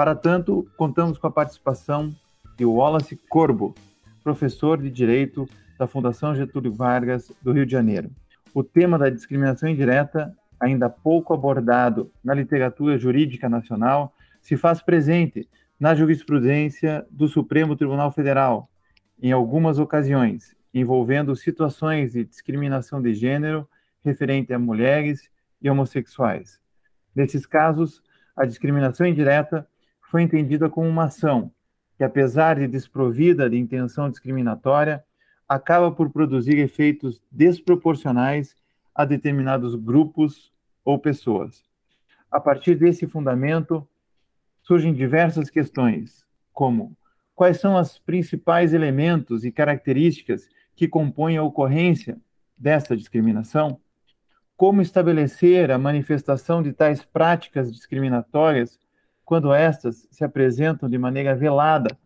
Para tanto, contamos com a participação de Wallace Corbo, professor de Direito da Fundação Getúlio Vargas do Rio de Janeiro. O tema da discriminação indireta, ainda pouco abordado na literatura jurídica nacional, se faz presente na jurisprudência do Supremo Tribunal Federal, em algumas ocasiões, envolvendo situações de discriminação de gênero referente a mulheres e homossexuais. Nesses casos, a discriminação indireta foi entendida como uma ação que, apesar de desprovida de intenção discriminatória, acaba por produzir efeitos desproporcionais a determinados grupos ou pessoas. A partir desse fundamento, surgem diversas questões, como quais são os principais elementos e características que compõem a ocorrência desta discriminação? Como estabelecer a manifestação de tais práticas discriminatórias quando estas se apresentam de maneira velada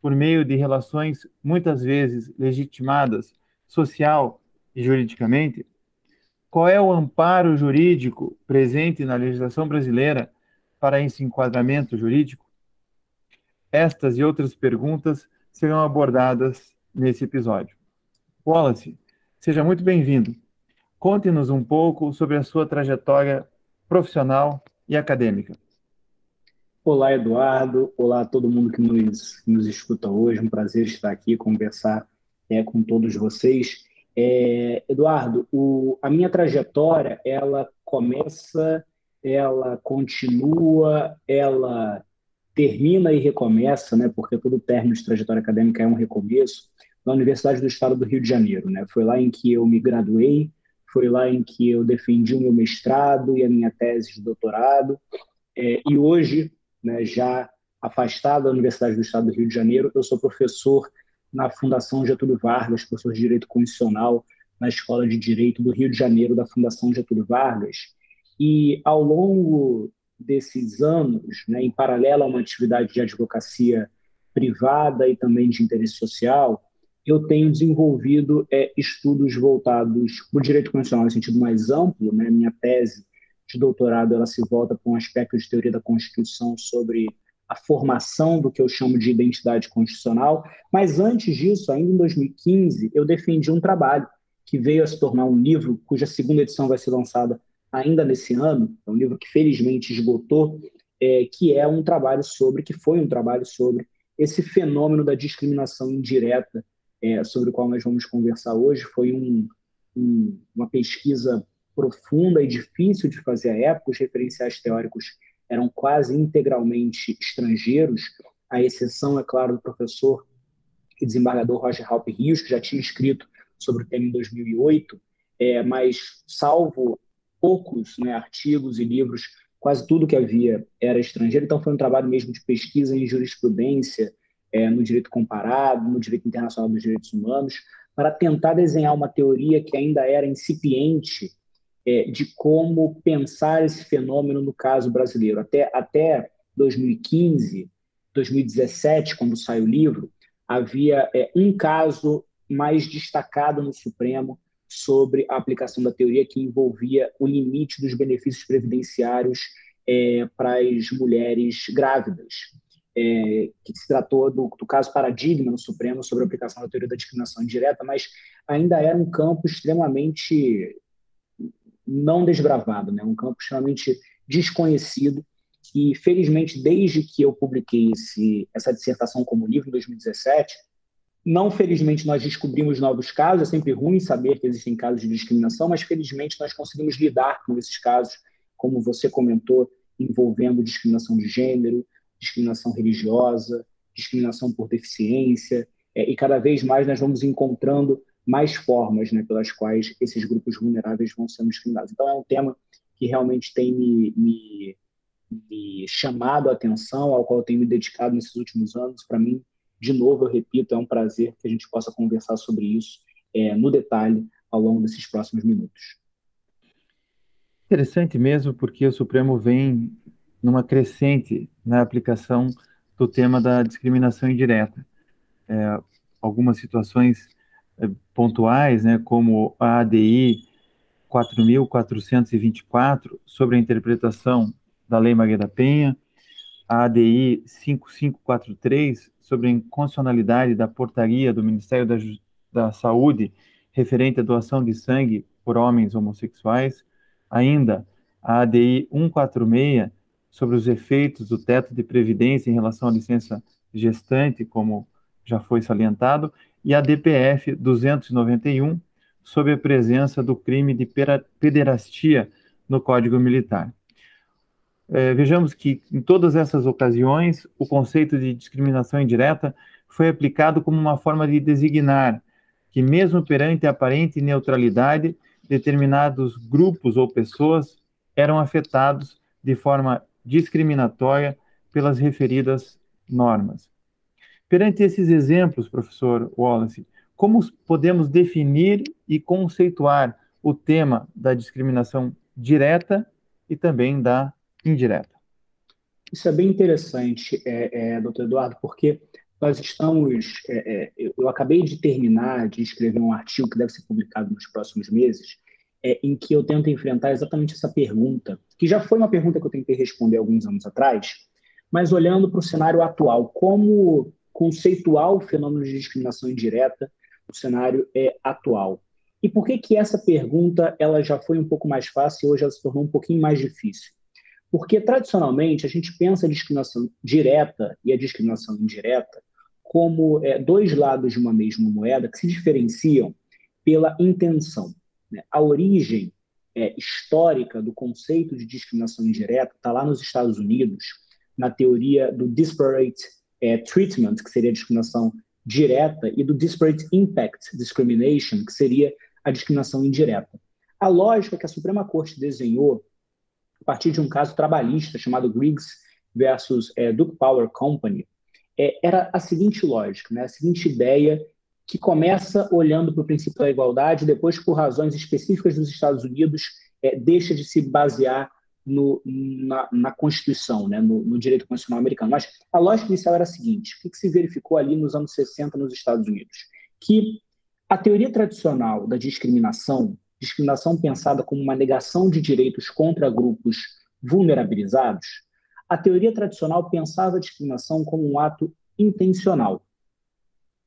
por meio de relações muitas vezes legitimadas social e juridicamente? Qual é o amparo jurídico presente na legislação brasileira para esse enquadramento jurídico? Estas e outras perguntas serão abordadas nesse episódio. Wallace, seja muito bem-vindo. Conte-nos um pouco sobre a sua trajetória profissional e acadêmica. Olá, Eduardo. Olá a todo mundo que nos, nos escuta hoje. Um prazer estar aqui conversar é, com todos vocês. É, Eduardo, o, a minha trajetória ela começa, ela continua, ela termina e recomeça, né? Porque todo término de trajetória acadêmica é um recomeço na Universidade do Estado do Rio de Janeiro, né? Foi lá em que eu me graduei, foi lá em que eu defendi o meu mestrado e a minha tese de doutorado. É, e hoje né, já afastado da Universidade do Estado do Rio de Janeiro, eu sou professor na Fundação Getúlio Vargas, professor de Direito Constitucional na Escola de Direito do Rio de Janeiro da Fundação Getúlio Vargas. E ao longo desses anos, né, em paralelo a uma atividade de advocacia privada e também de interesse social, eu tenho desenvolvido é, estudos voltados para o direito constitucional em sentido mais amplo. Né? Minha tese de doutorado ela se volta para um aspecto de teoria da Constituição sobre a formação do que eu chamo de identidade constitucional. Mas antes disso, ainda em 2015, eu defendi um trabalho que veio a se tornar um livro cuja segunda edição vai ser lançada ainda nesse ano. É um livro que felizmente esgotou, é, que é um trabalho sobre, que foi um trabalho sobre esse fenômeno da discriminação indireta, é, sobre o qual nós vamos conversar hoje. Foi um, um, uma pesquisa profunda e difícil de fazer à época, os referenciais teóricos eram quase integralmente estrangeiros, à exceção, é claro, do professor e desembargador Roger Halpe Rios, que já tinha escrito sobre o tema em 2008, é, mas salvo poucos né, artigos e livros, quase tudo que havia era estrangeiro, então foi um trabalho mesmo de pesquisa em jurisprudência, é, no direito comparado, no direito internacional dos direitos humanos, para tentar desenhar uma teoria que ainda era incipiente é, de como pensar esse fenômeno no caso brasileiro. Até, até 2015, 2017, quando sai o livro, havia é, um caso mais destacado no Supremo sobre a aplicação da teoria que envolvia o limite dos benefícios previdenciários é, para as mulheres grávidas, é, que se tratou do, do, caso paradigma no Supremo sobre a aplicação da teoria da discriminação indireta, mas ainda era um campo extremamente não desbravado, né? um campo extremamente desconhecido. E felizmente desde que eu publiquei esse, essa dissertação como livro em 2017 não felizmente nós descobrimos novos casos. É sempre ruim saber que existem casos de discriminação mas felizmente nós conseguimos lidar com esses casos como você comentou envolvendo discriminação de gênero discriminação religiosa discriminação por deficiência. É, e cada vez mais nós vamos encontrando mais formas né, pelas quais esses grupos vulneráveis vão sendo discriminados. Então, é um tema que realmente tem me, me, me chamado a atenção, ao qual eu tenho me dedicado nesses últimos anos. Para mim, de novo, eu repito, é um prazer que a gente possa conversar sobre isso é, no detalhe ao longo desses próximos minutos. Interessante mesmo, porque o Supremo vem numa crescente na aplicação do tema da discriminação indireta. É, algumas situações pontuais, né, como a ADI 4.424, sobre a interpretação da Lei Maria da Penha, a ADI 5543, sobre a inconstitucionalidade da portaria do Ministério da, da Saúde referente à doação de sangue por homens homossexuais, ainda a ADI 146, sobre os efeitos do teto de previdência em relação à licença gestante, como já foi salientado, e a DPF 291, sobre a presença do crime de pederastia no Código Militar. É, vejamos que, em todas essas ocasiões, o conceito de discriminação indireta foi aplicado como uma forma de designar que, mesmo perante a aparente neutralidade, determinados grupos ou pessoas eram afetados de forma discriminatória pelas referidas normas. Perante esses exemplos, professor Wallace, como podemos definir e conceituar o tema da discriminação direta e também da indireta? Isso é bem interessante, é, é, doutor Eduardo, porque nós estamos. É, é, eu acabei de terminar de escrever um artigo que deve ser publicado nos próximos meses, é, em que eu tento enfrentar exatamente essa pergunta, que já foi uma pergunta que eu tentei responder alguns anos atrás, mas olhando para o cenário atual, como conceituar o fenômeno de discriminação indireta no cenário é, atual. E por que que essa pergunta ela já foi um pouco mais fácil e hoje ela se tornou um pouquinho mais difícil? Porque, tradicionalmente, a gente pensa a discriminação direta e a discriminação indireta como é, dois lados de uma mesma moeda que se diferenciam pela intenção. Né? A origem é, histórica do conceito de discriminação indireta está lá nos Estados Unidos, na teoria do disparate é, treatment, que seria a discriminação direta, e do disparate impact discrimination, que seria a discriminação indireta. A lógica que a Suprema Corte desenhou a partir de um caso trabalhista chamado Griggs versus é, Duke Power Company, é, era a seguinte lógica, né? a seguinte ideia que começa olhando para o princípio da igualdade, depois, por razões específicas dos Estados Unidos, é, deixa de se basear no, na, na, Constituição, né? no, no, direito constitucional americano. Mas a lógica inicial era a seguinte: o que, que se verificou ali nos anos 60 nos Estados Unidos? Que a teoria tradicional da discriminação discriminação pensada como uma negação de direitos contra grupos vulnerabilizados, a teoria tradicional pensava a discriminação como um ato intencional.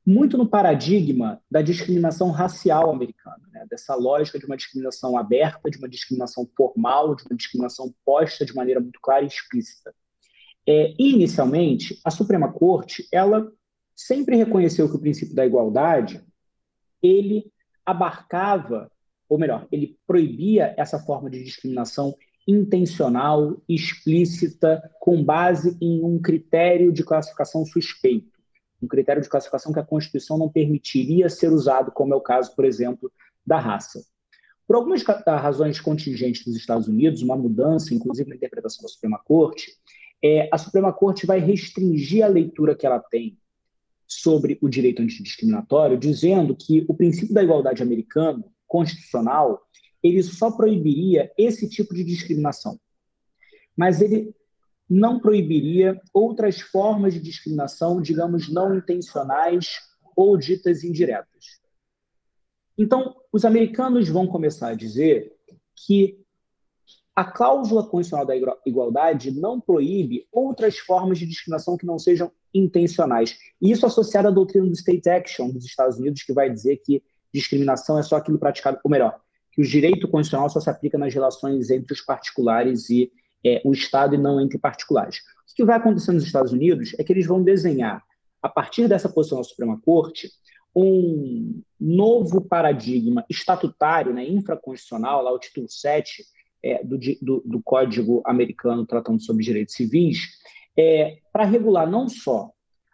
Muito no paradigma da discriminação racial americana, né? dessa lógica de uma discriminação aberta, de uma discriminação formal, de uma discriminação posta de maneira muito clara e explícita. É, inicialmente, a Suprema Corte ela sempre reconheceu que o princípio da igualdade ele abarcava ou melhor, ele proibia essa forma de discriminação intencional, explícita, com base em um critério de classificação suspeito, um critério de classificação que a Constituição não permitiria ser usado, como é o caso, por exemplo, da raça. Por algumas razões contingentes dos Estados Unidos, uma mudança, inclusive na interpretação da Suprema Corte, é, a Suprema Corte vai restringir a leitura que ela tem sobre o direito antidiscriminatório, dizendo que o princípio da igualdade americano constitucional, ele só proibiria esse tipo de discriminação. Mas ele não proibiria outras formas de discriminação, digamos, não intencionais ou ditas indiretas. Então, os americanos vão começar a dizer que a cláusula constitucional da igualdade não proíbe outras formas de discriminação que não sejam intencionais. E isso associado à doutrina do state action dos Estados Unidos, que vai dizer que discriminação é só aquilo praticado, ou melhor, que o direito constitucional só se aplica nas relações entre os particulares e é, o Estado e não entre particulares. O que vai acontecer nos Estados Unidos é que eles vão desenhar, a partir dessa posição da Suprema Corte, um novo paradigma estatutário, né, infraconstitucional, lá o título 7 é, do, do, do, Código Americano tratando sobre direitos civis, é, para regular não só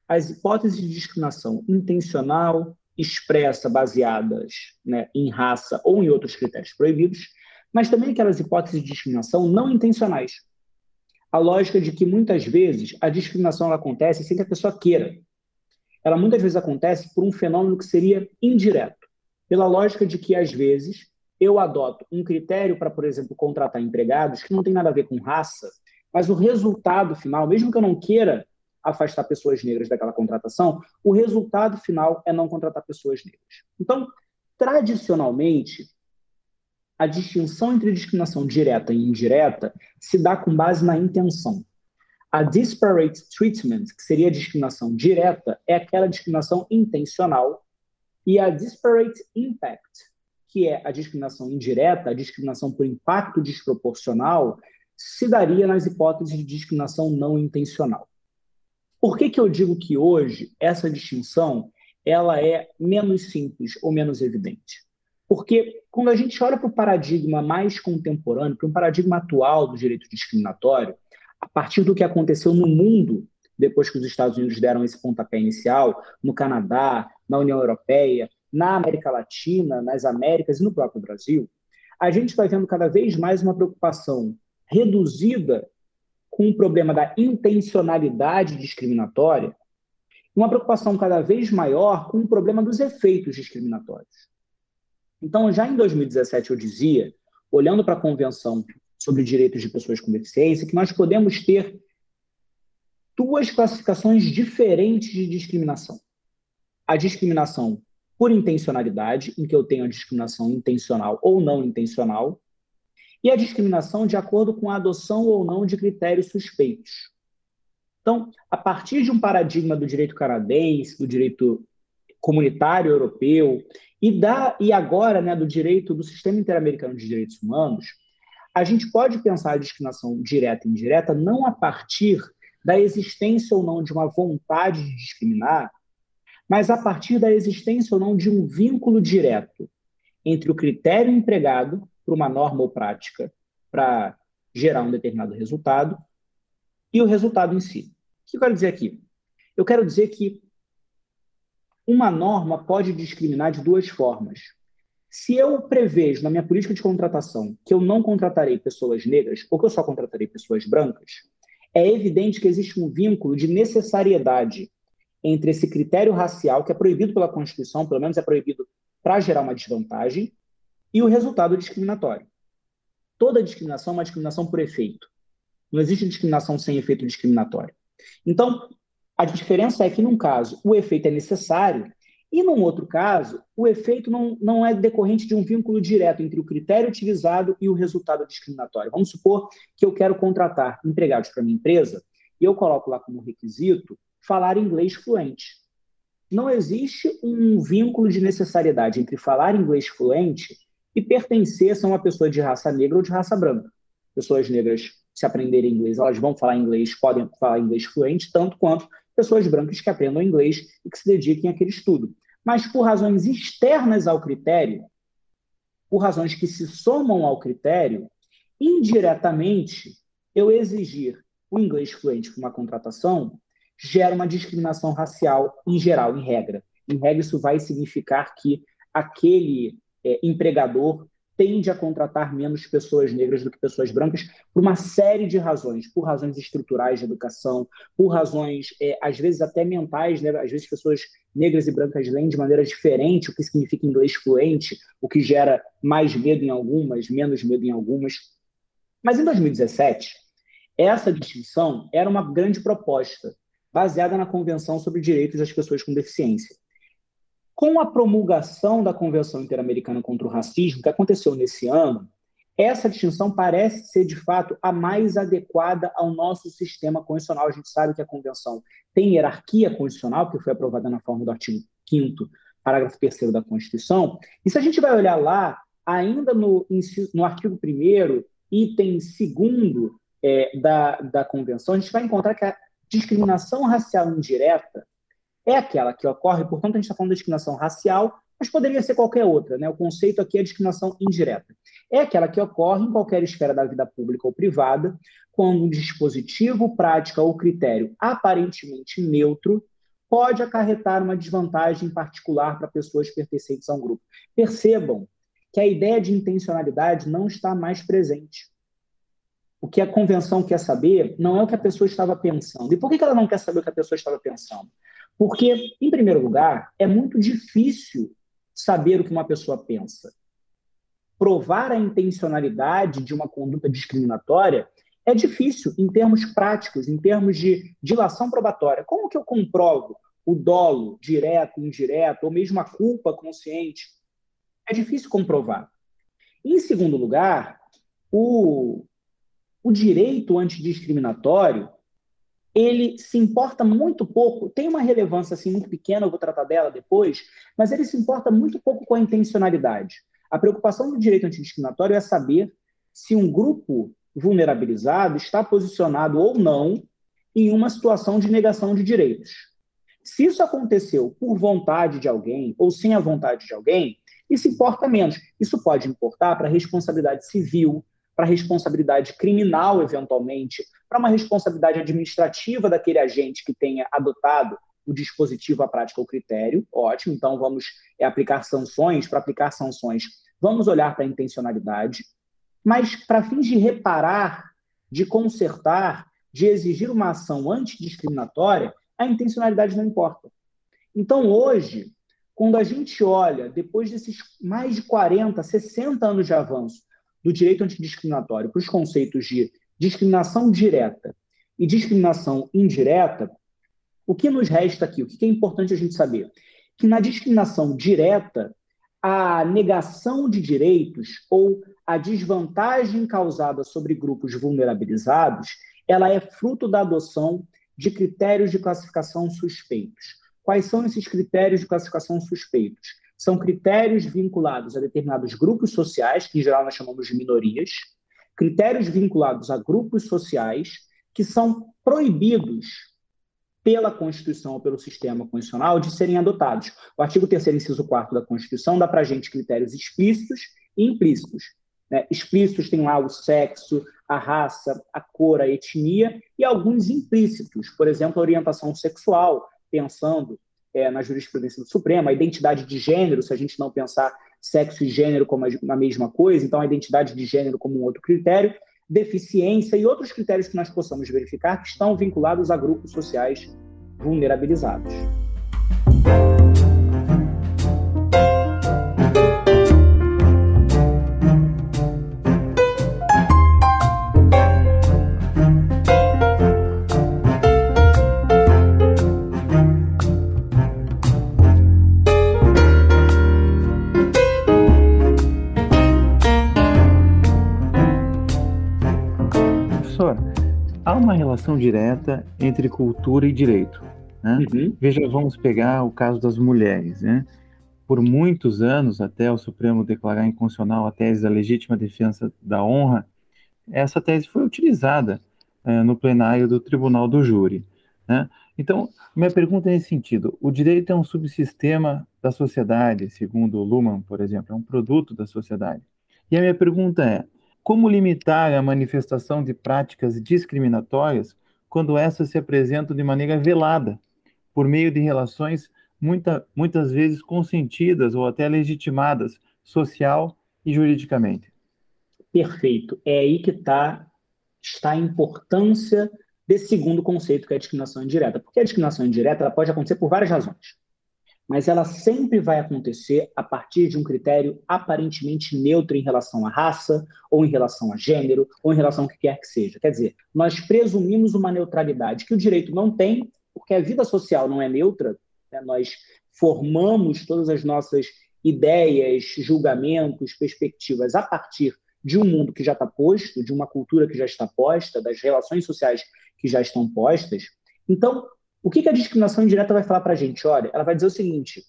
as hipóteses de discriminação intencional, expressa baseadas né, em raça ou em outros critérios proibidos, mas também aquelas hipóteses de discriminação não intencionais. a lógica de que muitas vezes a discriminação acontece sem que a pessoa queira. Ela muitas vezes acontece por um fenômeno que seria indireto, pela lógica de que às vezes eu adoto um critério para, por exemplo, contratar empregados que não tem nada a ver com raça, mas o resultado final, mesmo que eu não queira afastar pessoas negras daquela contratação, o resultado final é não contratar pessoas negras. Então, tradicionalmente, a distinção entre discriminação direta e indireta se dá com base na intenção. A disparate treatment, que seria a discriminação direta, é aquela discriminação intencional, e a disparate impact, que é a discriminação indireta, a discriminação por impacto desproporcional, se daria nas hipóteses de discriminação não intencional. Por que, que eu digo que hoje essa distinção ela é menos simples ou menos evidente? Porque quando a gente olha para o paradigma mais contemporâneo, para um paradigma atual do direito discriminatório, a partir do que aconteceu no mundo depois que os Estados Unidos deram esse pontapé inicial, no Canadá, na União Europeia, na América Latina, nas Américas e no próprio Brasil, a gente vai vendo cada vez mais uma preocupação reduzida com o problema da intencionalidade discriminatória, uma preocupação cada vez maior com o problema dos efeitos discriminatórios. Então, já em 2017, eu dizia, olhando para a Convenção sobre Direitos de Pessoas com Deficiência, que nós podemos ter duas classificações diferentes de discriminação. A discriminação por intencionalidade, em que eu tenho a discriminação intencional ou não intencional, e a discriminação de acordo com a adoção ou não de critérios suspeitos. Então, a partir de um paradigma do direito canadense, do direito comunitário europeu e, da, e agora né, do direito do Sistema Interamericano de Direitos Humanos, a gente pode pensar a discriminação direta e indireta não a partir da existência ou não de uma vontade de discriminar, mas a partir da existência ou não de um vínculo direto entre o critério empregado para uma norma ou prática para gerar um determinado resultado e o resultado em si. O que eu quero dizer aqui? Eu quero dizer que uma norma pode discriminar de duas formas. Se eu prevejo na minha política de contratação que eu não contratarei pessoas negras ou que eu só contratarei pessoas brancas, é evidente que existe um vínculo de necessariedade entre esse critério racial, que é proibido pela Constituição, pelo menos é proibido para gerar uma desvantagem, e o resultado discriminatório. Toda discriminação é uma discriminação por efeito. Não existe discriminação sem efeito discriminatório. Então, a diferença é que, num caso, o efeito é necessário, e num outro caso, o efeito não, não é decorrente de um vínculo direto entre o critério utilizado e o resultado discriminatório. Vamos supor que eu quero contratar empregados para minha empresa e eu coloco lá como requisito falar inglês fluente. Não existe um vínculo de necessariedade entre falar inglês fluente e pertencer a uma pessoa de raça negra ou de raça branca. Pessoas negras, se aprenderem inglês, elas vão falar inglês, podem falar inglês fluente, tanto quanto pessoas brancas que aprendam inglês e que se dediquem àquele estudo. Mas por razões externas ao critério, por razões que se somam ao critério, indiretamente, eu exigir o inglês fluente para uma contratação gera uma discriminação racial em geral, em regra. Em regra, isso vai significar que aquele é, empregador tende a contratar menos pessoas negras do que pessoas brancas por uma série de razões, por razões estruturais de educação, por razões, é, às vezes até mentais, né? às vezes pessoas negras e brancas leem de maneira diferente o que significa inglês fluente, o que gera mais medo em algumas, menos medo em algumas. Mas em 2017, essa distinção era uma grande proposta, baseada na Convenção sobre Direitos das Pessoas com Deficiência. Com a promulgação da Convenção Interamericana contra o Racismo, que aconteceu nesse ano, essa distinção parece ser, de fato, a mais adequada ao nosso sistema constitucional. A gente sabe que a Convenção tem hierarquia constitucional, que foi aprovada na forma do artigo 5 parágrafo 3 da Constituição. E se a gente vai olhar lá, ainda no, no artigo 1 item 2 é, da, da Convenção, a gente vai encontrar que a discriminação racial indireta é aquela que ocorre, portanto, a gente está falando de discriminação racial, mas poderia ser qualquer outra. Né? O conceito aqui é discriminação indireta. É aquela que ocorre em qualquer esfera da vida pública ou privada, quando um dispositivo, prática ou critério aparentemente neutro pode acarretar uma desvantagem particular para pessoas pertencentes a um grupo. Percebam que a ideia de intencionalidade não está mais presente. o que a convenção quer saber não é o que a pessoa estava pensando. E por que ela não quer saber o que a pessoa estava pensando? Porque, em primeiro lugar, é muito difícil saber o que uma pessoa pensa. Provar a intencionalidade de uma conduta discriminatória é difícil em termos práticos, em termos de dilação probatória. Como que eu comprovo o dolo direto, indireto, ou mesmo a culpa consciente? É difícil comprovar. Em segundo lugar, o, o direito antidiscriminatório ele se importa muito pouco, tem uma relevância assim muito pequena, eu vou tratar dela depois, mas ele se importa muito pouco com a intencionalidade. A preocupação do direito antidiscriminatório é saber se um grupo vulnerabilizado está posicionado ou não em uma situação de negação de direitos. Se isso aconteceu por vontade de alguém ou sem a vontade de alguém, isso importa menos. Isso pode importar para a responsabilidade civil, para responsabilidade criminal, eventualmente, para uma responsabilidade administrativa daquele agente que tenha adotado o dispositivo, a prática, o critério. Ótimo, então vamos é, aplicar sanções. Para aplicar sanções, vamos olhar para a intencionalidade. Mas, para fins de reparar, de consertar, de exigir uma ação antidiscriminatória, a intencionalidade não importa. Então, hoje, quando a gente olha, depois desses mais de 40, 60 anos de avanço do direito antidiscriminatório para os conceitos de discriminação direta e discriminação indireta, o que nos resta aqui? O que é importante a gente saber? Que na discriminação direta, a negação de direitos ou a desvantagem causada sobre grupos vulnerabilizados, ela é fruto da adoção de critérios de classificação suspeitos. Quais são esses critérios de classificação suspeitos? São critérios vinculados a determinados grupos sociais, que em geral nós chamamos de minorias, critérios vinculados a grupos sociais que são proibidos pela Constituição ou pelo sistema constitucional de serem adotados. O artigo 3 inciso 4 da Constituição dá para a gente critérios explícitos e implícitos. Né? Explícitos tem lá o sexo, a raça, a cor, a etnia, e alguns implícitos, por exemplo, a orientação sexual, pensando é, na jurisprudência do Supremo, a identidade de gênero, se a gente não pensar sexo e gênero como a mesma coisa, então a identidade de gênero como um outro critério, deficiência e outros critérios que nós possamos verificar que estão vinculados a grupos sociais vulnerabilizados. Relação direta entre cultura e direito. Né? Uhum. Veja, vamos pegar o caso das mulheres. Né? Por muitos anos, até o Supremo declarar inconstitucional a tese da legítima defesa da honra, essa tese foi utilizada é, no plenário do Tribunal do Júri. Né? Então, minha pergunta é nesse sentido: o direito é um subsistema da sociedade, segundo Luhmann, por exemplo, é um produto da sociedade. E a minha pergunta é: como limitar a manifestação de práticas discriminatórias quando essas se apresentam de maneira velada, por meio de relações muita, muitas vezes consentidas ou até legitimadas social e juridicamente? Perfeito. É aí que tá, está a importância desse segundo conceito, que é a discriminação indireta. Porque a discriminação indireta ela pode acontecer por várias razões mas ela sempre vai acontecer a partir de um critério aparentemente neutro em relação à raça, ou em relação a gênero, ou em relação ao que quer que seja. Quer dizer, nós presumimos uma neutralidade que o direito não tem, porque a vida social não é neutra, né? nós formamos todas as nossas ideias, julgamentos, perspectivas a partir de um mundo que já está posto, de uma cultura que já está posta, das relações sociais que já estão postas. Então, o que, que a discriminação indireta vai falar para a gente? Olha, ela vai dizer o seguinte: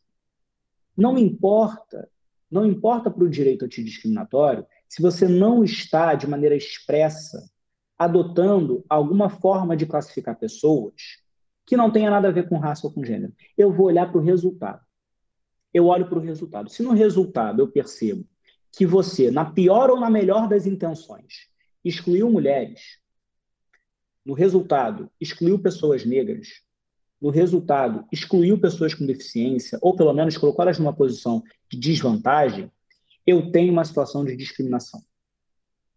não importa, não importa para o direito antidiscriminatório se você não está de maneira expressa adotando alguma forma de classificar pessoas que não tenha nada a ver com raça ou com gênero. Eu vou olhar para o resultado. Eu olho para o resultado. Se no resultado eu percebo que você, na pior ou na melhor das intenções, excluiu mulheres, no resultado excluiu pessoas negras, no resultado, excluiu pessoas com deficiência, ou pelo menos colocou elas numa posição de desvantagem, eu tenho uma situação de discriminação.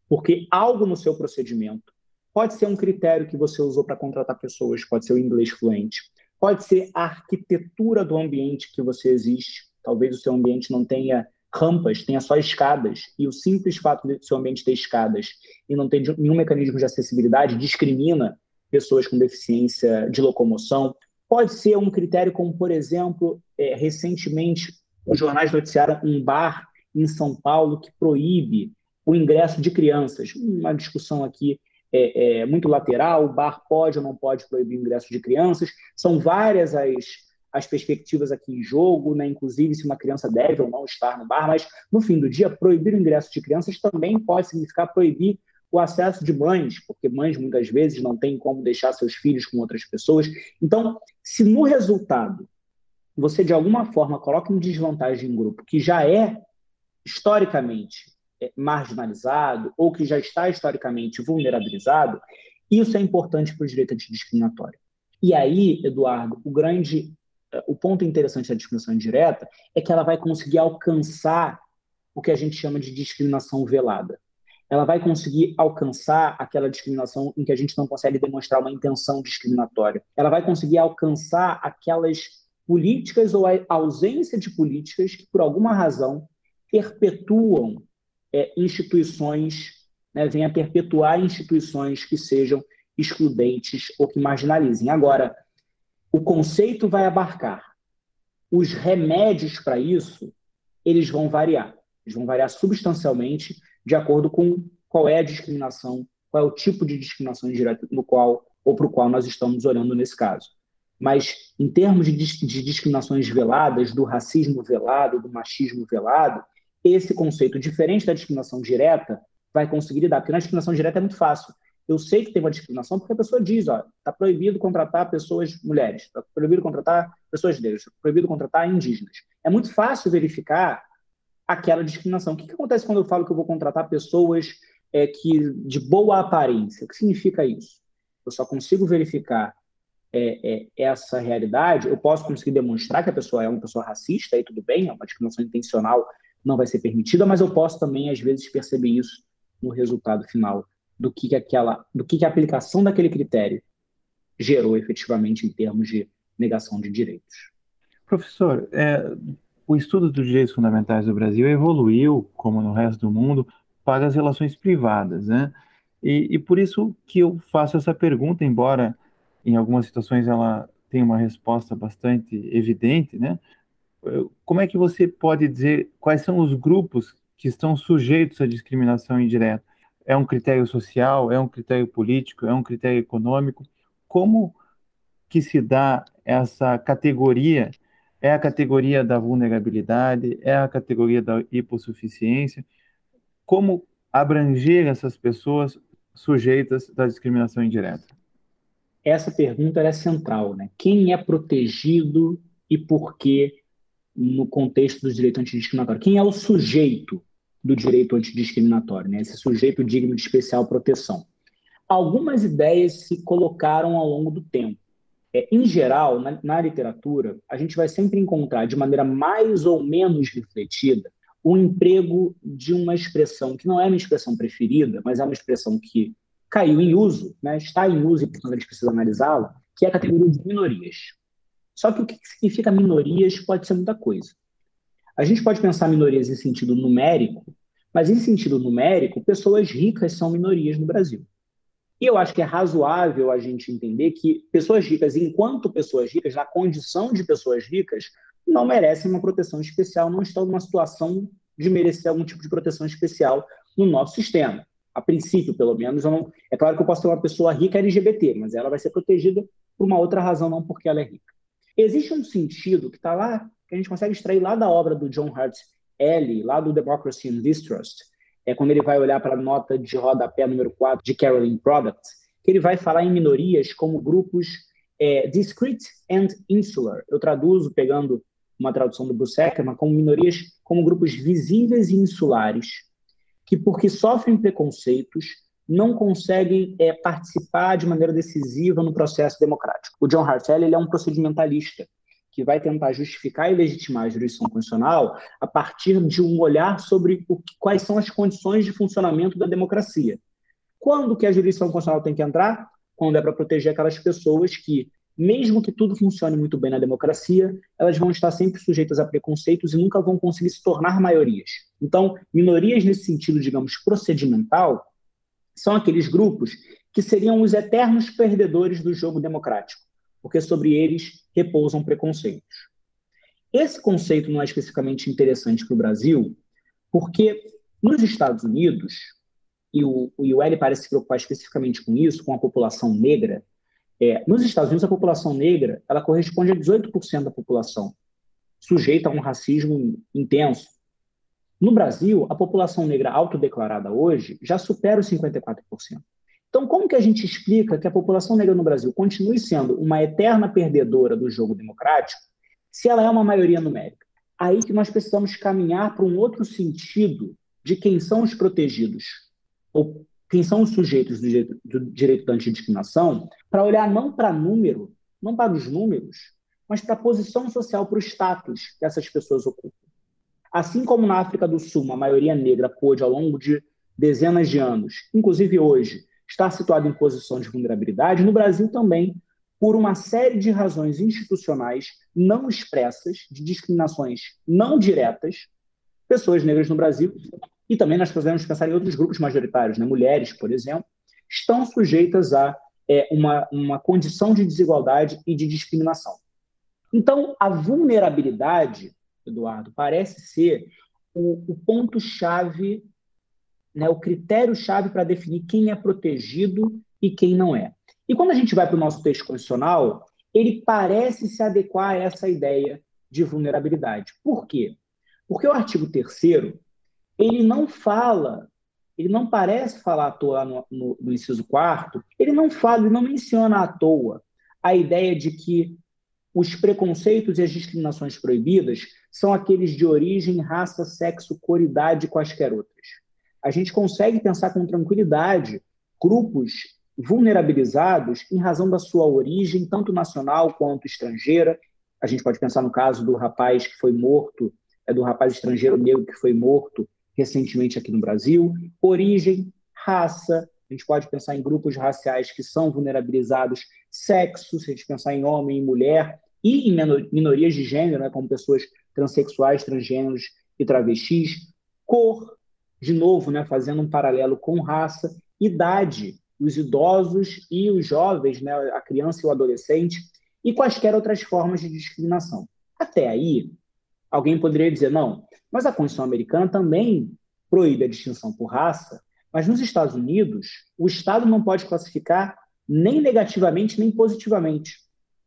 porque algo no seu procedimento pode ser um critério que você usou para contratar pessoas, pode ser o inglês fluente, pode ser a arquitetura do ambiente que você existe. Talvez o seu ambiente não tenha rampas, tenha só escadas, e o simples fato de seu ambiente ter escadas e não ter nenhum mecanismo de acessibilidade discrimina pessoas com deficiência de locomoção. Pode ser um critério como, por exemplo, é, recentemente os jornais noticiaram um bar em São Paulo que proíbe o ingresso de crianças. Uma discussão aqui é, é, muito lateral, o bar pode ou não pode proibir o ingresso de crianças. São várias as, as perspectivas aqui em jogo, né? inclusive se uma criança deve ou não estar no bar, mas no fim do dia, proibir o ingresso de crianças também pode significar proibir o acesso de mães, porque mães muitas vezes não têm como deixar seus filhos com outras pessoas. Então, se no resultado você de alguma forma coloca em desvantagem um grupo que já é historicamente é, marginalizado ou que já está historicamente vulnerabilizado, isso é importante para o direito antidiscriminatório. E aí, Eduardo, o grande, é, o ponto interessante da discriminação indireta é que ela vai conseguir alcançar o que a gente chama de discriminação velada. Ela vai conseguir alcançar aquela discriminação em que a gente não consegue demonstrar uma intenção discriminatória. Ela vai conseguir alcançar aquelas políticas ou a ausência de políticas que, por alguma razão, perpetuam é, instituições, né, vêm a perpetuar instituições que sejam excludentes ou que marginalizem. Agora, o conceito vai abarcar. Os remédios para isso, eles vão variar. Eles vão variar substancialmente de acordo com qual é a discriminação, qual é o tipo de discriminação indireta no qual ou para o qual nós estamos olhando nesse caso. Mas, em termos de, de discriminações veladas, do racismo velado, do machismo velado, esse conceito, diferente da discriminação direta, vai conseguir lidar. Porque na discriminação direta é muito fácil. Eu sei que tem uma discriminação porque a pessoa diz, ó, está proibido contratar pessoas mulheres, está proibido contratar pessoas negras, está proibido contratar indígenas. É muito fácil verificar aquela discriminação. O que, que acontece quando eu falo que eu vou contratar pessoas é, que de boa aparência? O que significa isso? Eu só consigo verificar é, é, essa realidade, eu posso conseguir demonstrar que a pessoa é uma pessoa racista, aí tudo bem, é uma discriminação intencional, não vai ser permitida, mas eu posso também, às vezes, perceber isso no resultado final do que, que aquela, do que, que a aplicação daquele critério gerou efetivamente em termos de negação de direitos. Professor, é, o estudo dos direitos fundamentais do Brasil evoluiu, como no resto do mundo, para as relações privadas, né? E, e por isso que eu faço essa pergunta, embora em algumas situações ela tem uma resposta bastante evidente, né? Como é que você pode dizer quais são os grupos que estão sujeitos à discriminação indireta? É um critério social? É um critério político? É um critério econômico? Como que se dá essa categoria? É a categoria da vulnerabilidade? É a categoria da hipossuficiência? Como abranger essas pessoas sujeitas da discriminação indireta? essa pergunta é central. Né? Quem é protegido e por quê no contexto do direito antidiscriminatório? Quem é o sujeito do direito antidiscriminatório? Né? Esse sujeito digno de especial proteção. Algumas ideias se colocaram ao longo do tempo. É, em geral, na, na literatura, a gente vai sempre encontrar, de maneira mais ou menos refletida, o emprego de uma expressão que não é uma expressão preferida, mas é uma expressão que caiu em uso, né, está em uso e, portanto, a gente precisa analisá-la, que é a categoria de minorias. Só que o que significa minorias pode ser muita coisa. A gente pode pensar minorias em sentido numérico, mas em sentido numérico, pessoas ricas são minorias no Brasil. E eu acho que é razoável a gente entender que pessoas ricas, enquanto pessoas ricas, na condição de pessoas ricas, não merecem uma proteção especial, não estão numa situação de merecer algum tipo de proteção especial no nosso sistema a princípio, pelo menos, não... é claro que eu posso ter uma pessoa rica LGBT, mas ela vai ser protegida por uma outra razão, não porque ela é rica. Existe um sentido que está lá, que a gente consegue extrair lá da obra do John Hart L., lá do Democracy and Distrust, é quando ele vai olhar para a nota de rodapé número 4 de Caroline Products, que ele vai falar em minorias como grupos é, discrete and insular. Eu traduzo pegando uma tradução do Bruce Ackerman como minorias como grupos visíveis e insulares, que, porque sofrem preconceitos, não conseguem é, participar de maneira decisiva no processo democrático. O John Hartzell ele é um procedimentalista que vai tentar justificar e legitimar a jurisdição constitucional a partir de um olhar sobre o, quais são as condições de funcionamento da democracia. Quando que a jurisdição constitucional tem que entrar? Quando é para proteger aquelas pessoas que, mesmo que tudo funcione muito bem na democracia, elas vão estar sempre sujeitas a preconceitos e nunca vão conseguir se tornar maiorias. Então, minorias nesse sentido, digamos, procedimental, são aqueles grupos que seriam os eternos perdedores do jogo democrático, porque sobre eles repousam preconceitos. Esse conceito não é especificamente interessante para o Brasil, porque nos Estados Unidos, e o, o L parece se preocupar especificamente com isso, com a população negra, é, nos Estados Unidos a população negra ela corresponde a 18% da população, sujeita a um racismo intenso. No Brasil, a população negra autodeclarada hoje já supera os 54%. Então, como que a gente explica que a população negra no Brasil continue sendo uma eterna perdedora do jogo democrático se ela é uma maioria numérica? Aí que nós precisamos caminhar para um outro sentido de quem são os protegidos, ou quem são os sujeitos do direito, do direito da antidiscriminação, para olhar não para número, não para os números, mas para a posição social, para o status que essas pessoas ocupam. Assim como na África do Sul, a maioria negra pôde, ao longo de dezenas de anos, inclusive hoje, está situado em posição de vulnerabilidade, no Brasil também, por uma série de razões institucionais não expressas, de discriminações não diretas, pessoas negras no Brasil, e também nós podemos pensar em outros grupos majoritários, né? mulheres, por exemplo, estão sujeitas a é, uma, uma condição de desigualdade e de discriminação. Então, a vulnerabilidade, Eduardo, parece ser o, o ponto-chave né, o critério-chave para definir quem é protegido e quem não é. E quando a gente vai para o nosso texto constitucional, ele parece se adequar a essa ideia de vulnerabilidade. Por quê? Porque o artigo 3 ele não fala, ele não parece falar à toa no, no, no inciso 4 ele não fala, ele não menciona à toa a ideia de que os preconceitos e as discriminações proibidas são aqueles de origem, raça, sexo, cor, idade e quaisquer outras a gente consegue pensar com tranquilidade grupos vulnerabilizados em razão da sua origem, tanto nacional quanto estrangeira. A gente pode pensar no caso do rapaz que foi morto, é do rapaz estrangeiro negro que foi morto recentemente aqui no Brasil. Origem, raça, a gente pode pensar em grupos raciais que são vulnerabilizados, sexo, se a gente pensar em homem e mulher, e em minorias de gênero, né, como pessoas transexuais, transgêneros e travestis, cor, de novo, né, fazendo um paralelo com raça, idade, os idosos e os jovens, né, a criança e o adolescente, e quaisquer outras formas de discriminação. Até aí, alguém poderia dizer, não, mas a Constituição americana também proíbe a distinção por raça, mas nos Estados Unidos, o Estado não pode classificar nem negativamente nem positivamente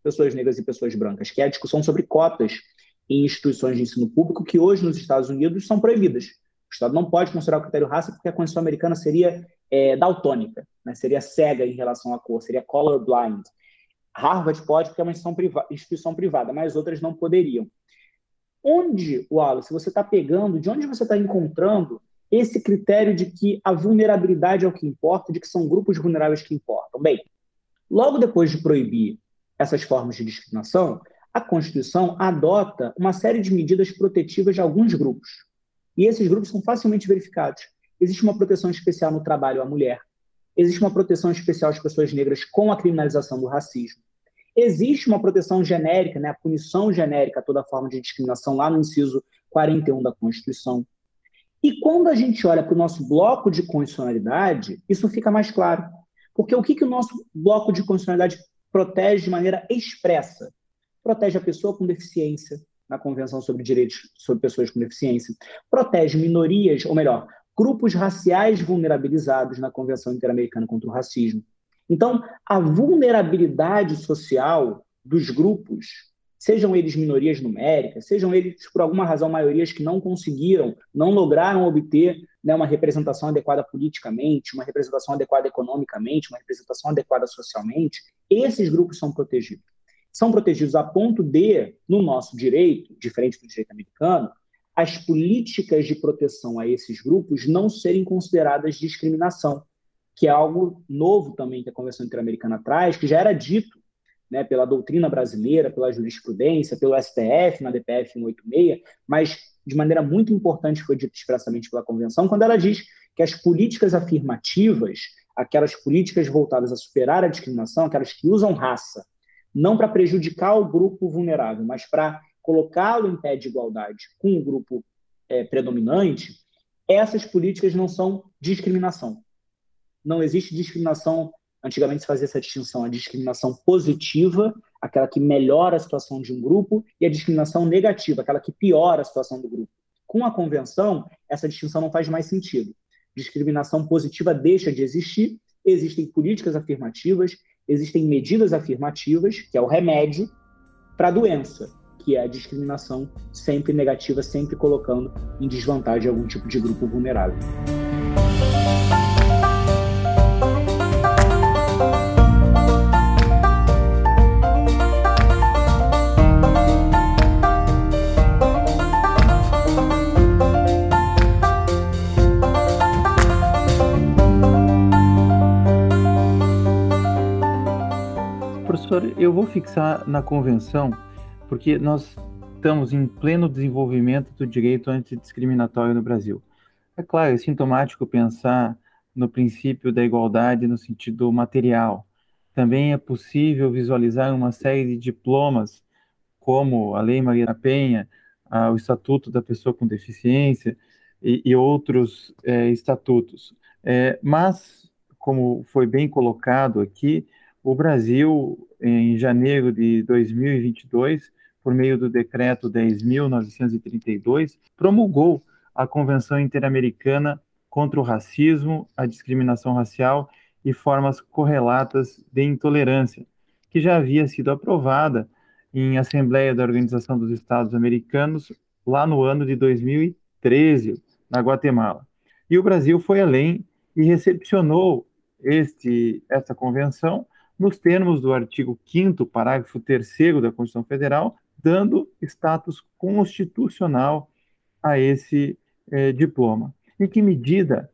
pessoas negras e pessoas brancas, que é a discussão sobre cotas em instituições de ensino público que hoje nos Estados Unidos são proibidas. O Estado não pode considerar o critério raça porque a Constituição americana seria é, daltônica, né? seria cega em relação à cor, seria colorblind. Harvard pode porque é uma instituição, instituição privada mas outras não poderiam. Onde, Wallace, você está pegando, de onde você está encontrando esse critério de que a vulnerabilidade é o que importa, de que são grupos vulneráveis que importam? Bem, logo depois de proibir essas formas de discriminação, a Constituição adota uma série de medidas protetivas de alguns grupos. E esses grupos são facilmente verificados. Existe uma proteção especial no trabalho à mulher. Existe uma proteção especial às pessoas negras com a criminalização do racismo. Existe uma proteção genérica, né, a punição genérica a toda forma de discriminação lá no inciso 41 da Constituição. E quando a gente olha para o nosso bloco de constitucionalidade, isso fica mais claro. Porque o que, que o nosso bloco de constitucionalidade protege de maneira expressa? Protege a pessoa com deficiência, na Convenção sobre Direitos sobre Pessoas com Deficiência, protege minorias, ou melhor, grupos raciais vulnerabilizados na Convenção Interamericana contra o Racismo. Então, a vulnerabilidade social dos grupos, sejam eles minorias numéricas, sejam eles, por alguma razão, maiorias que não conseguiram, não lograram obter né, uma representação adequada politicamente, uma representação adequada economicamente, uma representação adequada socialmente, esses grupos são protegidos são protegidos a ponto de, no nosso direito, diferente do direito americano, as políticas de proteção a esses grupos não serem consideradas discriminação, que é algo novo também que a Convenção Interamericana traz, que já era dito né, pela doutrina brasileira, pela jurisprudência, pelo STF, na DPF 186, mas de maneira muito importante foi dito expressamente pela Convenção, quando ela diz que as políticas afirmativas, aquelas políticas voltadas a superar a discriminação, aquelas que usam raça, não para prejudicar o grupo vulnerável, mas para colocá-lo em pé de igualdade com o grupo é, predominante, essas políticas não são discriminação. Não existe discriminação. Antigamente se fazia essa distinção: a discriminação positiva, aquela que melhora a situação de um grupo, e a discriminação negativa, aquela que piora a situação do grupo. Com a convenção, essa distinção não faz mais sentido. Discriminação positiva deixa de existir, existem políticas afirmativas, existem medidas afirmativas, que é o remédio, para a doença, que é a discriminação sempre negativa, sempre colocando em desvantagem algum tipo de grupo vulnerável. Professor, eu vou fixar na convenção porque nós estamos em pleno desenvolvimento do direito antidiscriminatório no Brasil. É claro, é sintomático pensar no princípio da igualdade no sentido material. Também é possível visualizar uma série de diplomas, como a Lei Maria da Penha, o Estatuto da Pessoa com Deficiência e, e outros é, estatutos. É, mas, como foi bem colocado aqui, o Brasil, em janeiro de 2022, por meio do decreto 10.932, promulgou a Convenção Interamericana contra o Racismo, a Discriminação Racial e Formas Correlatas de Intolerância, que já havia sido aprovada em Assembleia da Organização dos Estados Americanos lá no ano de 2013, na Guatemala. E o Brasil foi além e recepcionou este, esta convenção nos termos do artigo 5 parágrafo 3 da Constituição Federal, dando status constitucional a esse é, diploma. Em que medida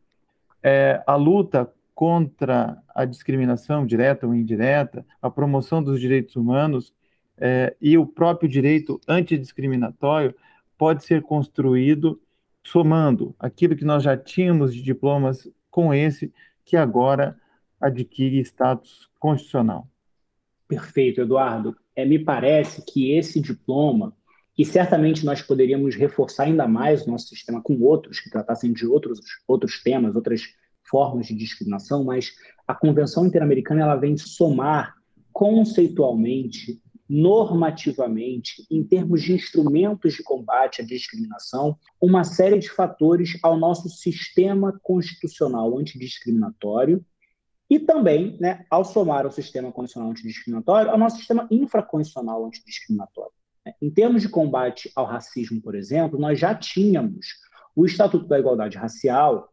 é, a luta contra a discriminação direta ou indireta, a promoção dos direitos humanos é, e o próprio direito antidiscriminatório pode ser construído somando aquilo que nós já tínhamos de diplomas com esse que agora adquire status constitucional. Perfeito, Eduardo é, me parece que esse diploma, e certamente nós poderíamos reforçar ainda mais o nosso sistema com outros, que tratassem de outros, outros temas, outras formas de discriminação, mas a Convenção Interamericana ela vem somar conceitualmente, normativamente, em termos de instrumentos de combate à discriminação, uma série de fatores ao nosso sistema constitucional antidiscriminatório e também, né, ao somar ao sistema condicional antidiscriminatório, ao nosso sistema infracondicional antidiscriminatório. Em termos de combate ao racismo, por exemplo, nós já tínhamos o Estatuto da Igualdade Racial,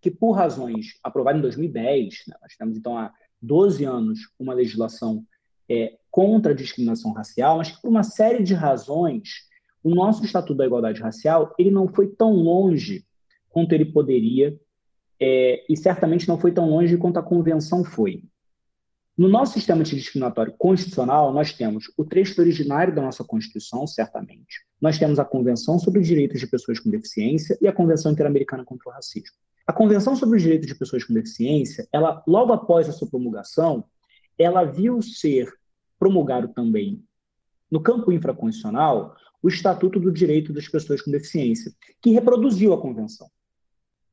que por razões aprovado em 2010, né, nós temos então há 12 anos uma legislação é, contra a discriminação racial, mas que por uma série de razões o nosso Estatuto da Igualdade Racial ele não foi tão longe quanto ele poderia é, e certamente não foi tão longe quanto a convenção foi. No nosso sistema antidiscriminatório constitucional, nós temos o texto originário da nossa Constituição, certamente. Nós temos a Convenção sobre os Direitos de Pessoas com Deficiência e a Convenção Interamericana contra o Racismo. A Convenção sobre os Direitos de Pessoas com Deficiência, ela, logo após a sua promulgação, ela viu ser promulgado também, no campo infraconstitucional, o Estatuto do Direito das Pessoas com Deficiência, que reproduziu a Convenção.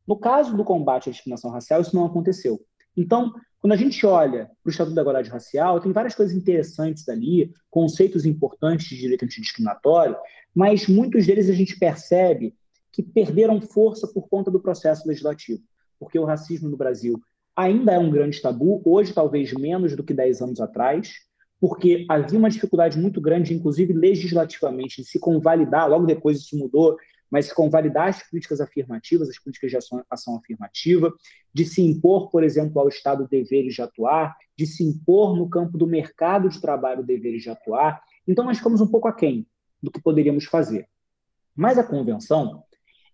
No caso do combate à discriminação racial, isso não aconteceu. Então, quando a gente olha para o Estatuto da Igualdade Racial, tem várias coisas interessantes ali, conceitos importantes de direito antidiscriminatório, mas muitos deles a gente percebe que perderam força por conta do processo legislativo, porque o racismo no Brasil ainda é um grande tabu, hoje talvez menos do que 10 anos atrás, porque havia uma dificuldade muito grande, inclusive legislativamente, em se convalidar, logo depois isso mudou, mas convalidar as políticas afirmativas, as políticas de ação, ação afirmativa, de se impor, por exemplo, ao Estado deveres de atuar, de se impor no campo do mercado de trabalho deveres de atuar. Então, nós ficamos um pouco aquém do que poderíamos fazer. Mas a convenção,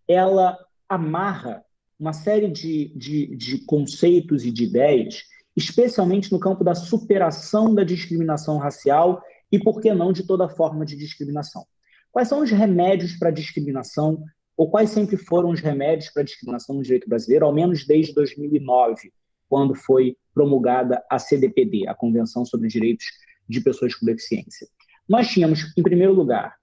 ela amarra uma série de, de, de conceitos e de ideias especialmente no campo da superação da discriminação racial e, por que não, de toda forma de discriminação. Quais são os remédios para discriminação, ou quais sempre foram os remédios para discriminação no direito brasileiro, ao menos desde 2009, quando foi promulgada a CDPD, a Convenção sobre Direitos de Pessoas com Deficiência? Nós tínhamos, em primeiro lugar,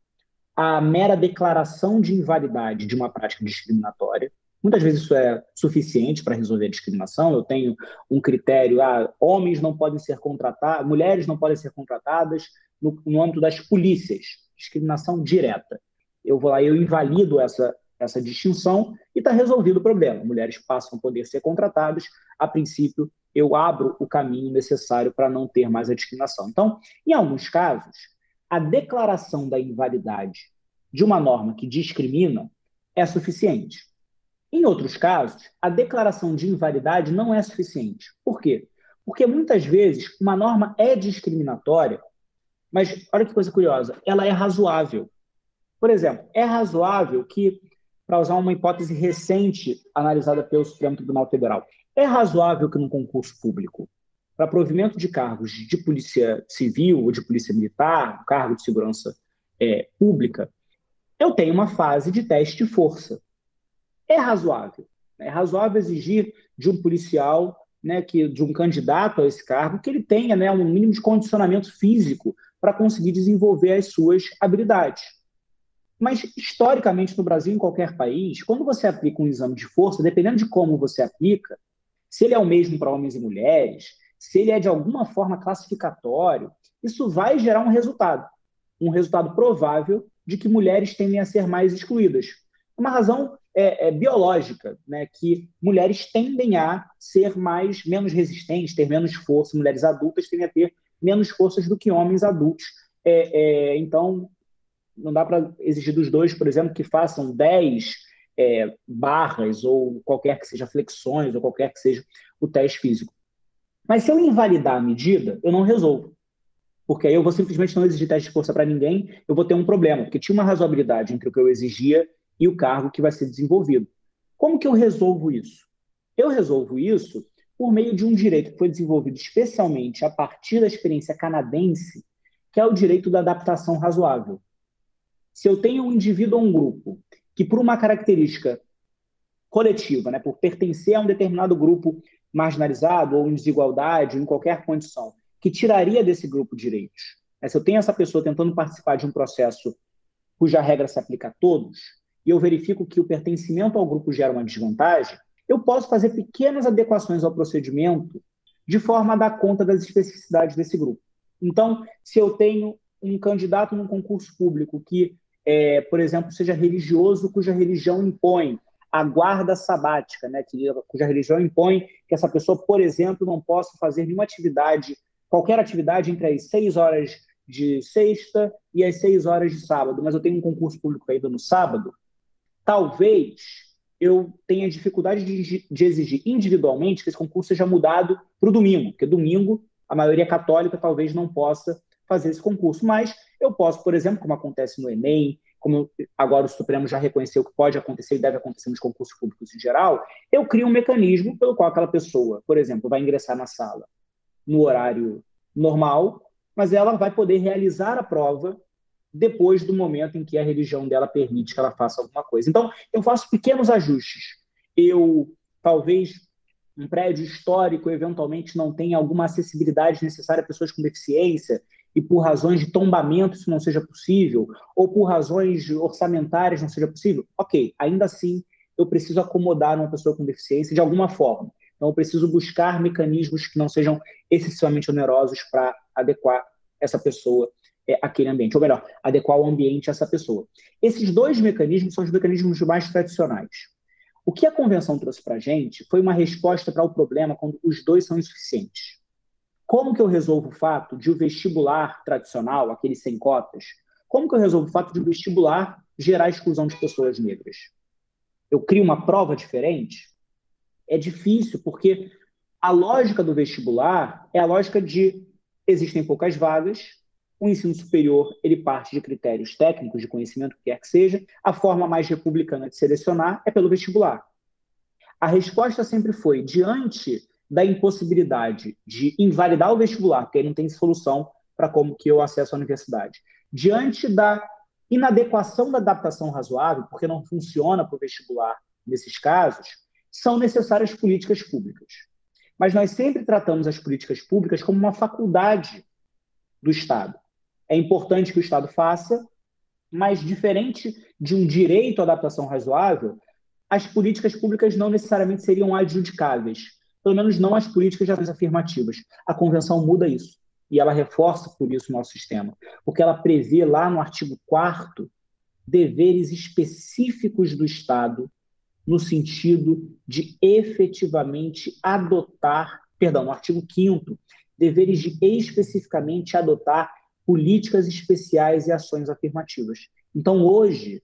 a mera declaração de invalidade de uma prática discriminatória. Muitas vezes isso é suficiente para resolver a discriminação. Eu tenho um critério: ah, homens não podem ser contratados, mulheres não podem ser contratadas no, no âmbito das polícias, discriminação direta. Eu vou lá eu invalido essa, essa distinção e está resolvido o problema. Mulheres passam a poder ser contratadas. A princípio, eu abro o caminho necessário para não ter mais a discriminação. Então, em alguns casos, a declaração da invalidade de uma norma que discrimina é suficiente. Em outros casos, a declaração de invalidade não é suficiente. Por quê? Porque muitas vezes uma norma é discriminatória, mas olha que coisa curiosa, ela é razoável. Por exemplo, é razoável que, para usar uma hipótese recente analisada pelo Supremo Tribunal Federal, é razoável que num concurso público para provimento de cargos de polícia civil ou de polícia militar, cargo de segurança é, pública, eu tenho uma fase de teste de força. É razoável. Né? É razoável exigir de um policial, né, que, de um candidato a esse cargo, que ele tenha né, um mínimo de condicionamento físico para conseguir desenvolver as suas habilidades. Mas, historicamente, no Brasil, em qualquer país, quando você aplica um exame de força, dependendo de como você aplica, se ele é o mesmo para homens e mulheres, se ele é de alguma forma classificatório, isso vai gerar um resultado, um resultado provável de que mulheres tendem a ser mais excluídas. Uma razão é, é, biológica, né, que mulheres tendem a ser mais menos resistentes, ter menos força, mulheres adultas tendem a ter menos forças do que homens adultos. É, é então, não dá para exigir dos dois, por exemplo, que façam 10 é, barras ou qualquer que seja flexões ou qualquer que seja o teste físico. Mas se eu invalidar a medida, eu não resolvo. Porque aí eu vou simplesmente não exigir teste de força para ninguém, eu vou ter um problema, porque tinha uma razoabilidade entre o que eu exigia e o cargo que vai ser desenvolvido. Como que eu resolvo isso? Eu resolvo isso por meio de um direito que foi desenvolvido especialmente a partir da experiência canadense, que é o direito da adaptação razoável. Se eu tenho um indivíduo ou um grupo que, por uma característica coletiva, né, por pertencer a um determinado grupo marginalizado ou em desigualdade ou em qualquer condição, que tiraria desse grupo direitos. Se eu tenho essa pessoa tentando participar de um processo cuja regra se aplica a todos, e eu verifico que o pertencimento ao grupo gera uma desvantagem, eu posso fazer pequenas adequações ao procedimento de forma a dar conta das especificidades desse grupo. Então, se eu tenho um candidato num concurso público que, é, por exemplo, seja religioso, cuja religião impõe a guarda sabática, né, que, cuja religião impõe que essa pessoa, por exemplo, não possa fazer nenhuma atividade, qualquer atividade entre as seis horas de sexta e as seis horas de sábado, mas eu tenho um concurso público ainda no sábado, talvez eu tenha dificuldade de, de exigir individualmente que esse concurso seja mudado para o domingo, porque domingo a maioria católica talvez não possa fazer esse concurso, mas eu posso, por exemplo, como acontece no Enem, como agora o Supremo já reconheceu que pode acontecer e deve acontecer nos concursos públicos em geral, eu crio um mecanismo pelo qual aquela pessoa, por exemplo, vai ingressar na sala no horário normal, mas ela vai poder realizar a prova depois do momento em que a religião dela permite que ela faça alguma coisa. Então, eu faço pequenos ajustes. Eu, talvez, um prédio histórico, eventualmente, não tenha alguma acessibilidade necessária a pessoas com deficiência, e por razões de tombamento isso não seja possível, ou por razões orçamentárias não seja possível, ok, ainda assim eu preciso acomodar uma pessoa com deficiência de alguma forma. Então eu preciso buscar mecanismos que não sejam excessivamente onerosos para adequar essa pessoa é, àquele ambiente, ou melhor, adequar o ambiente a essa pessoa. Esses dois mecanismos são os mecanismos mais tradicionais. O que a convenção trouxe para a gente foi uma resposta para o problema quando os dois são insuficientes. Como que eu resolvo o fato de o vestibular tradicional, aquele sem cotas, como que eu resolvo o fato de o vestibular gerar exclusão de pessoas negras? Eu crio uma prova diferente? É difícil, porque a lógica do vestibular é a lógica de existem poucas vagas, o ensino superior ele parte de critérios técnicos, de conhecimento, o que quer que seja. A forma mais republicana de selecionar é pelo vestibular. A resposta sempre foi, diante da impossibilidade de invalidar o vestibular, porque aí não tem solução para como que eu acesso à universidade. Diante da inadequação da adaptação razoável, porque não funciona para o vestibular nesses casos, são necessárias políticas públicas. Mas nós sempre tratamos as políticas públicas como uma faculdade do Estado. É importante que o Estado faça, mas diferente de um direito à adaptação razoável, as políticas públicas não necessariamente seriam adjudicáveis, pelo menos não as políticas de ações afirmativas. A Convenção muda isso e ela reforça por isso o nosso sistema, porque ela prevê lá no artigo 4 deveres específicos do Estado no sentido de efetivamente adotar, perdão, no artigo 5 deveres de especificamente adotar políticas especiais e ações afirmativas. Então, hoje,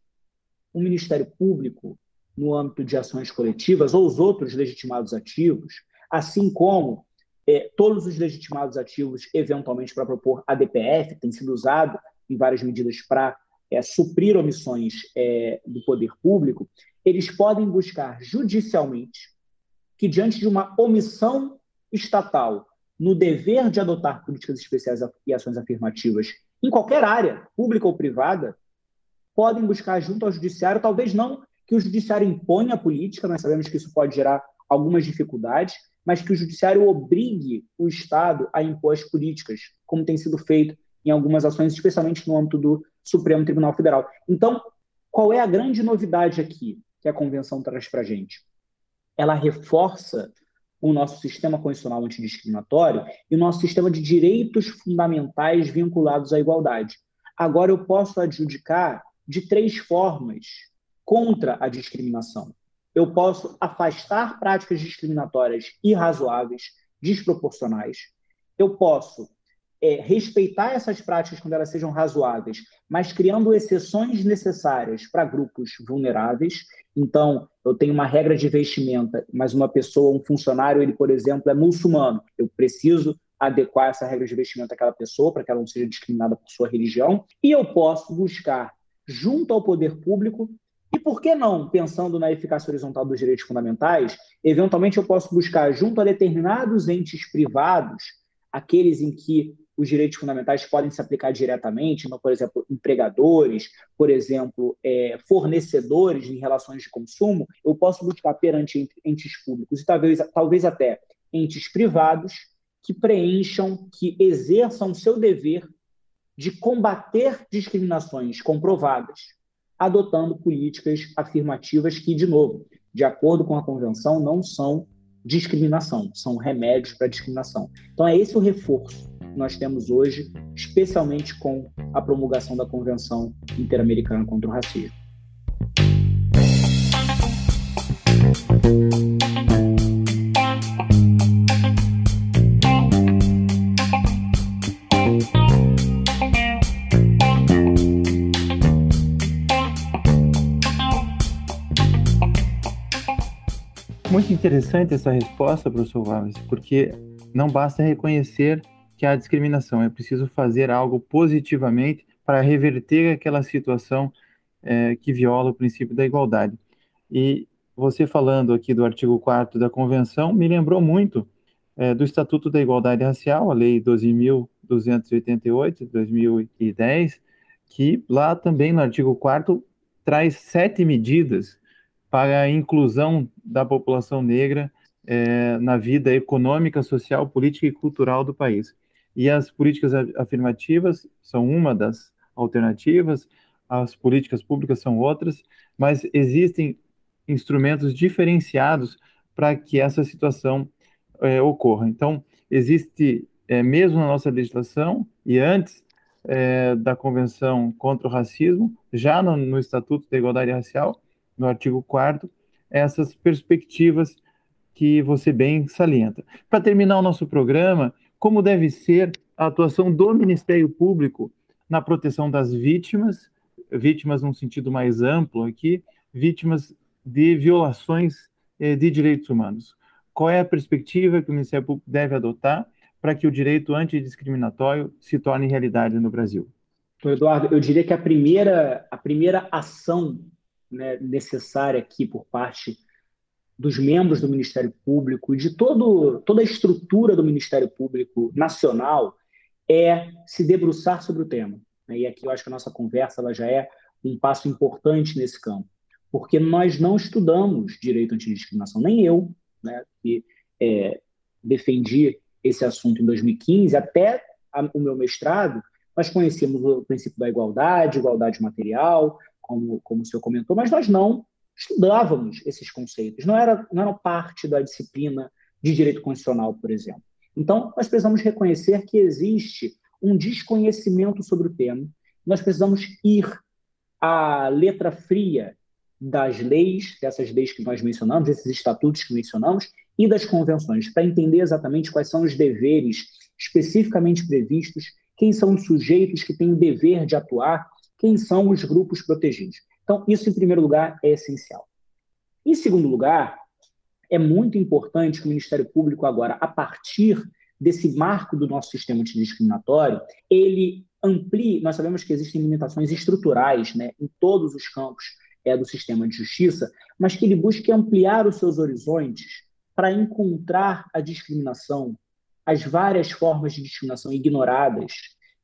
o Ministério Público, no âmbito de ações coletivas, ou os outros legitimados ativos, assim como é, todos os legitimados ativos, eventualmente para propor a DPF, tem sido usado em várias medidas para é, suprir omissões é, do poder público, eles podem buscar judicialmente que, diante de uma omissão estatal no dever de adotar políticas especiais e ações afirmativas em qualquer área, pública ou privada, podem buscar junto ao judiciário, talvez não que o judiciário imponha a política, nós sabemos que isso pode gerar algumas dificuldades, mas que o judiciário obrigue o Estado a impor as políticas, como tem sido feito em algumas ações, especialmente no âmbito do Supremo Tribunal Federal. Então, qual é a grande novidade aqui que a Convenção traz para a gente? Ela reforça o nosso sistema constitucional antidiscriminatório e o nosso sistema de direitos fundamentais vinculados à igualdade. Agora eu posso adjudicar de três formas contra a discriminação eu posso afastar práticas discriminatórias irrazoáveis, desproporcionais. Eu posso é, respeitar essas práticas quando elas sejam razoáveis, mas criando exceções necessárias para grupos vulneráveis. Então, eu tenho uma regra de vestimenta, mas uma pessoa, um funcionário, ele, por exemplo, é muçulmano. Eu preciso adequar essa regra de vestimenta àquela pessoa para que ela não seja discriminada por sua religião. E eu posso buscar, junto ao poder público, e por que não, pensando na eficácia horizontal dos direitos fundamentais, eventualmente eu posso buscar, junto a determinados entes privados, aqueles em que os direitos fundamentais podem se aplicar diretamente, por exemplo, empregadores, por exemplo, é, fornecedores em relações de consumo, eu posso buscar perante entes públicos e talvez, talvez até entes privados que preencham, que exerçam o seu dever de combater discriminações comprovadas adotando políticas afirmativas que, de novo, de acordo com a convenção, não são discriminação, são remédios para discriminação. Então, é esse o reforço que nós temos hoje, especialmente com a promulgação da Convenção Interamericana contra o Racismo. Muito interessante essa resposta, professor Wallace, porque não basta reconhecer que há discriminação, é preciso fazer algo positivamente para reverter aquela situação é, que viola o princípio da igualdade. E você falando aqui do artigo 4 da Convenção me lembrou muito é, do Estatuto da Igualdade Racial, a Lei 12.288 de 2010, que lá também no artigo 4 traz sete medidas para a inclusão da população negra é, na vida econômica, social, política e cultural do país. E as políticas afirmativas são uma das alternativas, as políticas públicas são outras, mas existem instrumentos diferenciados para que essa situação é, ocorra. Então, existe, é, mesmo na nossa legislação, e antes é, da Convenção contra o Racismo, já no, no Estatuto da Igualdade Racial, no artigo 4 essas perspectivas que você bem salienta. Para terminar o nosso programa, como deve ser a atuação do Ministério Público na proteção das vítimas, vítimas num sentido mais amplo aqui, vítimas de violações eh, de direitos humanos. Qual é a perspectiva que o Ministério Público deve adotar para que o direito antidiscriminatório se torne realidade no Brasil? Eduardo, eu diria que a primeira, a primeira ação né, necessária aqui por parte dos membros do Ministério Público e de todo, toda a estrutura do Ministério Público Nacional é se debruçar sobre o tema. E aqui eu acho que a nossa conversa ela já é um passo importante nesse campo, porque nós não estudamos direito antidiscriminação, nem eu, né, que é, defendi esse assunto em 2015, até a, o meu mestrado, nós conhecíamos o princípio da igualdade, igualdade material, como, como o senhor comentou, mas nós não estudávamos esses conceitos, não era, não era parte da disciplina de direito constitucional, por exemplo. Então, nós precisamos reconhecer que existe um desconhecimento sobre o tema, nós precisamos ir à letra fria das leis, dessas leis que nós mencionamos, esses estatutos que mencionamos, e das convenções, para entender exatamente quais são os deveres especificamente previstos, quem são os sujeitos que têm o dever de atuar, quem são os grupos protegidos. Então, isso, em primeiro lugar, é essencial. Em segundo lugar, é muito importante que o Ministério Público, agora, a partir desse marco do nosso sistema antidiscriminatório, ele amplie. Nós sabemos que existem limitações estruturais né, em todos os campos é, do sistema de justiça, mas que ele busque ampliar os seus horizontes para encontrar a discriminação, as várias formas de discriminação ignoradas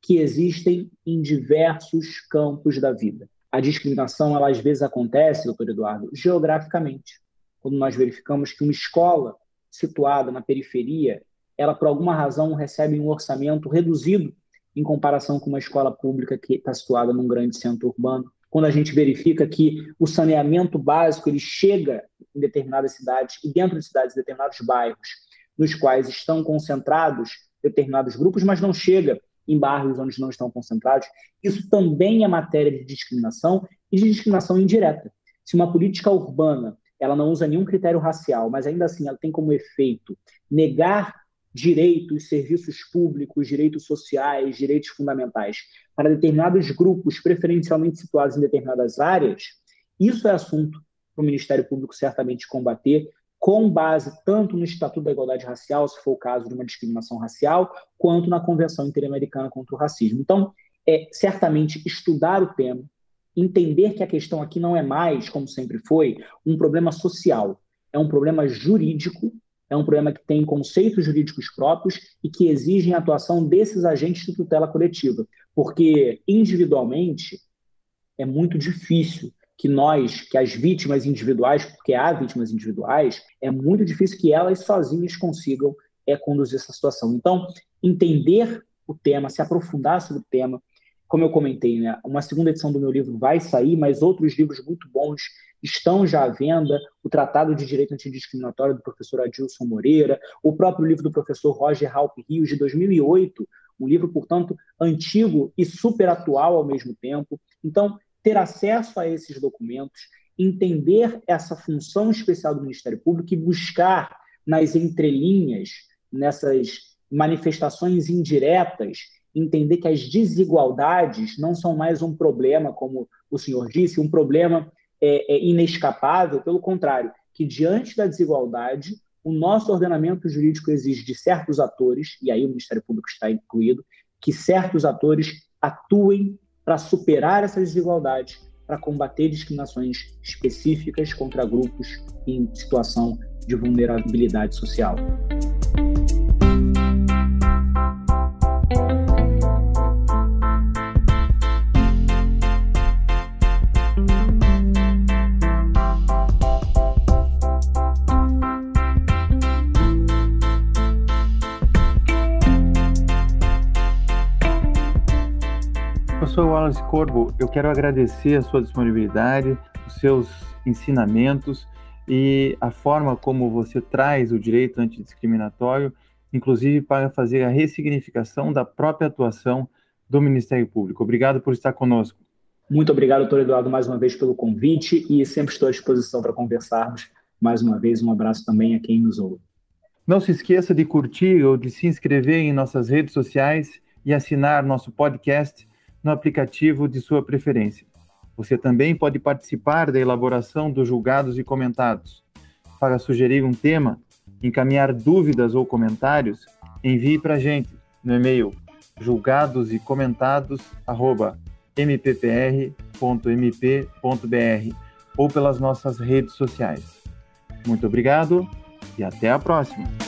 que existem em diversos campos da vida. A discriminação, ela às vezes acontece, doutor Eduardo, geograficamente. Quando nós verificamos que uma escola situada na periferia, ela por alguma razão recebe um orçamento reduzido em comparação com uma escola pública que está situada num grande centro urbano. Quando a gente verifica que o saneamento básico ele chega em determinadas cidades e dentro de cidades, determinados bairros, nos quais estão concentrados determinados grupos, mas não chega em bairros onde não estão concentrados. Isso também é matéria de discriminação e de discriminação indireta. Se uma política urbana ela não usa nenhum critério racial, mas ainda assim ela tem como efeito negar direitos, serviços públicos, direitos sociais, direitos fundamentais para determinados grupos preferencialmente situados em determinadas áreas, isso é assunto para o Ministério Público certamente combater, com base tanto no Estatuto da Igualdade Racial, se for o caso de uma discriminação racial, quanto na Convenção Interamericana contra o Racismo. Então, é certamente estudar o tema, entender que a questão aqui não é mais, como sempre foi, um problema social, é um problema jurídico, é um problema que tem conceitos jurídicos próprios e que exigem a atuação desses agentes de tutela coletiva, porque individualmente é muito difícil que nós, que as vítimas individuais, porque há vítimas individuais, é muito difícil que elas sozinhas consigam é, conduzir essa situação. Então, entender o tema, se aprofundar sobre o tema, como eu comentei, né, uma segunda edição do meu livro vai sair, mas outros livros muito bons estão já à venda, o Tratado de Direito Antidiscriminatório do professor Adilson Moreira, o próprio livro do professor Roger Halp Rios, de 2008, um livro, portanto, antigo e super atual ao mesmo tempo. Então, ter acesso a esses documentos, entender essa função especial do Ministério Público e buscar nas entrelinhas, nessas manifestações indiretas, entender que as desigualdades não são mais um problema, como o senhor disse, um problema é, é inescapável, pelo contrário, que diante da desigualdade, o nosso ordenamento jurídico exige de certos atores, e aí o Ministério Público está incluído, que certos atores atuem para superar essas desigualdades, para combater discriminações específicas contra grupos em situação de vulnerabilidade social. Wallace Corbo, eu quero agradecer a sua disponibilidade, os seus ensinamentos e a forma como você traz o direito antidiscriminatório, inclusive para fazer a ressignificação da própria atuação do Ministério Público. Obrigado por estar conosco. Muito obrigado, doutor Eduardo, mais uma vez pelo convite e sempre estou à disposição para conversarmos. Mais uma vez, um abraço também a quem nos ouve. Não se esqueça de curtir ou de se inscrever em nossas redes sociais e assinar nosso podcast no aplicativo de sua preferência. Você também pode participar da elaboração dos julgados e comentados. Para sugerir um tema, encaminhar dúvidas ou comentários, envie para a gente no e-mail julgados e ou pelas nossas redes sociais. Muito obrigado e até a próxima.